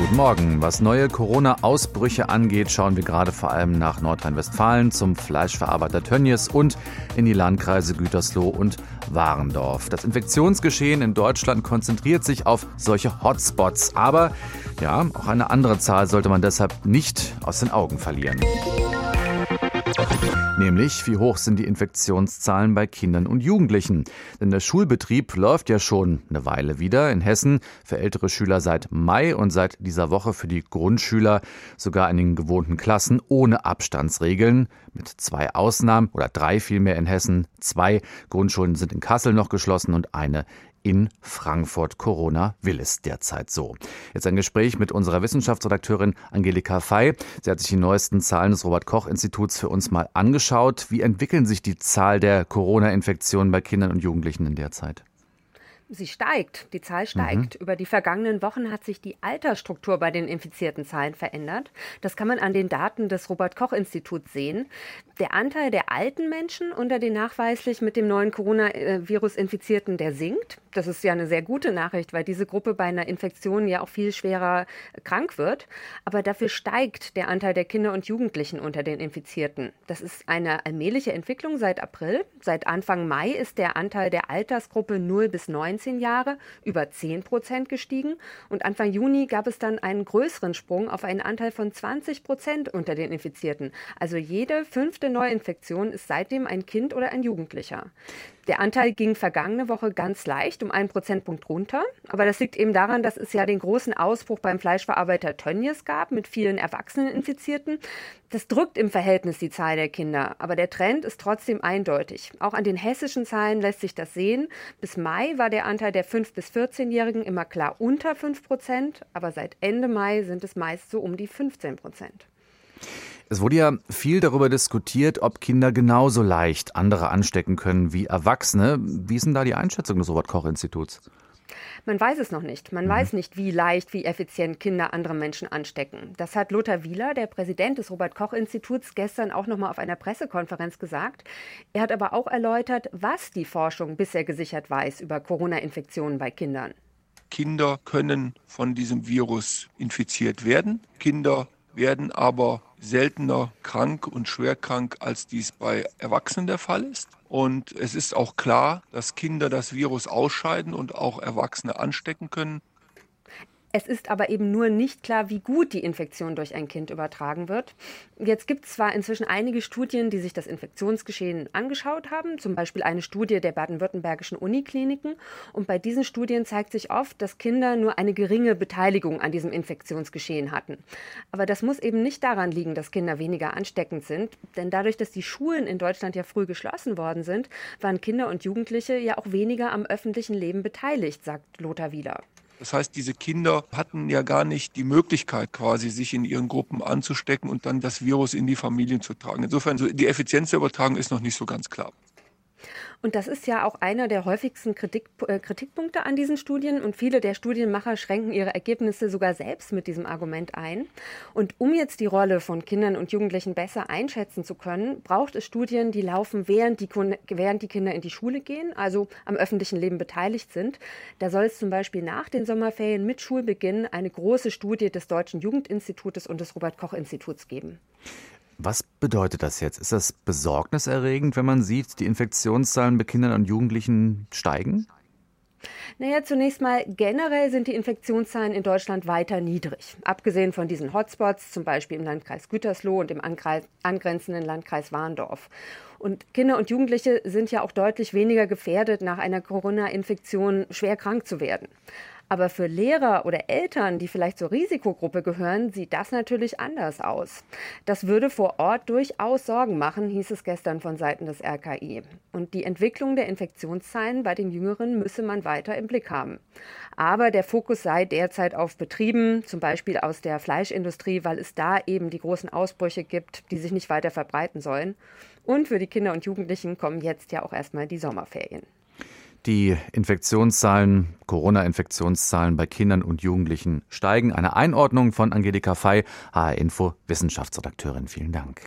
Guten Morgen. Was neue Corona-Ausbrüche angeht, schauen wir gerade vor allem nach Nordrhein-Westfalen zum Fleischverarbeiter Tönnies und in die Landkreise Gütersloh und Warendorf. Das Infektionsgeschehen in Deutschland konzentriert sich auf solche Hotspots. Aber ja, auch eine andere Zahl sollte man deshalb nicht aus den Augen verlieren. Nämlich, wie hoch sind die Infektionszahlen bei Kindern und Jugendlichen? Denn der Schulbetrieb läuft ja schon eine Weile wieder in Hessen für ältere Schüler seit Mai und seit dieser Woche für die Grundschüler sogar in den gewohnten Klassen ohne Abstandsregeln. Mit zwei Ausnahmen oder drei vielmehr in Hessen. Zwei Grundschulen sind in Kassel noch geschlossen und eine in Frankfurt. Corona will es derzeit so. Jetzt ein Gespräch mit unserer Wissenschaftsredakteurin Angelika Fey. Sie hat sich die neuesten Zahlen des Robert-Koch-Instituts für uns mal angeschaut. Wie entwickeln sich die Zahl der Corona-Infektionen bei Kindern und Jugendlichen in der Zeit? Sie steigt, die Zahl steigt. Mhm. Über die vergangenen Wochen hat sich die Altersstruktur bei den infizierten Zahlen verändert. Das kann man an den Daten des Robert Koch Instituts sehen. Der Anteil der alten Menschen unter den nachweislich mit dem neuen Coronavirus infizierten, der sinkt. Das ist ja eine sehr gute Nachricht, weil diese Gruppe bei einer Infektion ja auch viel schwerer krank wird. Aber dafür steigt der Anteil der Kinder und Jugendlichen unter den Infizierten. Das ist eine allmähliche Entwicklung seit April. Seit Anfang Mai ist der Anteil der Altersgruppe 0 bis 19 19 Jahre über 10 Prozent gestiegen und Anfang Juni gab es dann einen größeren Sprung auf einen Anteil von 20 Prozent unter den Infizierten. Also jede fünfte Neuinfektion ist seitdem ein Kind oder ein Jugendlicher. Der Anteil ging vergangene Woche ganz leicht um einen Prozentpunkt runter. Aber das liegt eben daran, dass es ja den großen Ausbruch beim Fleischverarbeiter Tönnies gab mit vielen erwachsenen Infizierten. Das drückt im Verhältnis die Zahl der Kinder. Aber der Trend ist trotzdem eindeutig. Auch an den hessischen Zahlen lässt sich das sehen. Bis Mai war der Anteil der 5- bis 14-Jährigen immer klar unter 5 Prozent. Aber seit Ende Mai sind es meist so um die 15 Prozent. Es wurde ja viel darüber diskutiert, ob Kinder genauso leicht andere anstecken können wie Erwachsene. Wie ist denn da die Einschätzung des Robert-Koch-Instituts? Man weiß es noch nicht. Man mhm. weiß nicht, wie leicht, wie effizient Kinder andere Menschen anstecken. Das hat Lothar Wieler, der Präsident des Robert-Koch-Instituts, gestern auch noch mal auf einer Pressekonferenz gesagt. Er hat aber auch erläutert, was die Forschung bisher gesichert weiß über Corona-Infektionen bei Kindern. Kinder können von diesem Virus infiziert werden. Kinder werden aber seltener krank und schwer krank, als dies bei Erwachsenen der Fall ist. Und es ist auch klar, dass Kinder das Virus ausscheiden und auch Erwachsene anstecken können. Es ist aber eben nur nicht klar, wie gut die Infektion durch ein Kind übertragen wird. Jetzt gibt es zwar inzwischen einige Studien, die sich das Infektionsgeschehen angeschaut haben, zum Beispiel eine Studie der baden-württembergischen Unikliniken. Und bei diesen Studien zeigt sich oft, dass Kinder nur eine geringe Beteiligung an diesem Infektionsgeschehen hatten. Aber das muss eben nicht daran liegen, dass Kinder weniger ansteckend sind. Denn dadurch, dass die Schulen in Deutschland ja früh geschlossen worden sind, waren Kinder und Jugendliche ja auch weniger am öffentlichen Leben beteiligt, sagt Lothar Wieler. Das heißt, diese Kinder hatten ja gar nicht die Möglichkeit, quasi sich in ihren Gruppen anzustecken und dann das Virus in die Familien zu tragen. Insofern, die Effizienz der Übertragung ist noch nicht so ganz klar. Und das ist ja auch einer der häufigsten Kritik, äh, Kritikpunkte an diesen Studien. Und viele der Studienmacher schränken ihre Ergebnisse sogar selbst mit diesem Argument ein. Und um jetzt die Rolle von Kindern und Jugendlichen besser einschätzen zu können, braucht es Studien, die laufen, während die, während die Kinder in die Schule gehen, also am öffentlichen Leben beteiligt sind. Da soll es zum Beispiel nach den Sommerferien mit Schulbeginn eine große Studie des Deutschen Jugendinstitutes und des Robert Koch Instituts geben. Was bedeutet das jetzt? Ist das besorgniserregend, wenn man sieht, die Infektionszahlen bei Kindern und Jugendlichen steigen? Naja, zunächst mal generell sind die Infektionszahlen in Deutschland weiter niedrig. Abgesehen von diesen Hotspots, zum Beispiel im Landkreis Gütersloh und im angrenzenden Landkreis Warndorf. Und Kinder und Jugendliche sind ja auch deutlich weniger gefährdet, nach einer Corona-Infektion schwer krank zu werden. Aber für Lehrer oder Eltern, die vielleicht zur Risikogruppe gehören, sieht das natürlich anders aus. Das würde vor Ort durchaus Sorgen machen, hieß es gestern von Seiten des RKI. Und die Entwicklung der Infektionszahlen bei den Jüngeren müsse man weiter im Blick haben. Aber der Fokus sei derzeit auf Betrieben, zum Beispiel aus der Fleischindustrie, weil es da eben die großen Ausbrüche gibt, die sich nicht weiter verbreiten sollen. Und für die Kinder und Jugendlichen kommen jetzt ja auch erstmal die Sommerferien. Die Infektionszahlen, Corona-Infektionszahlen bei Kindern und Jugendlichen steigen. Eine Einordnung von Angelika Fey, HR Info Wissenschaftsredakteurin. Vielen Dank.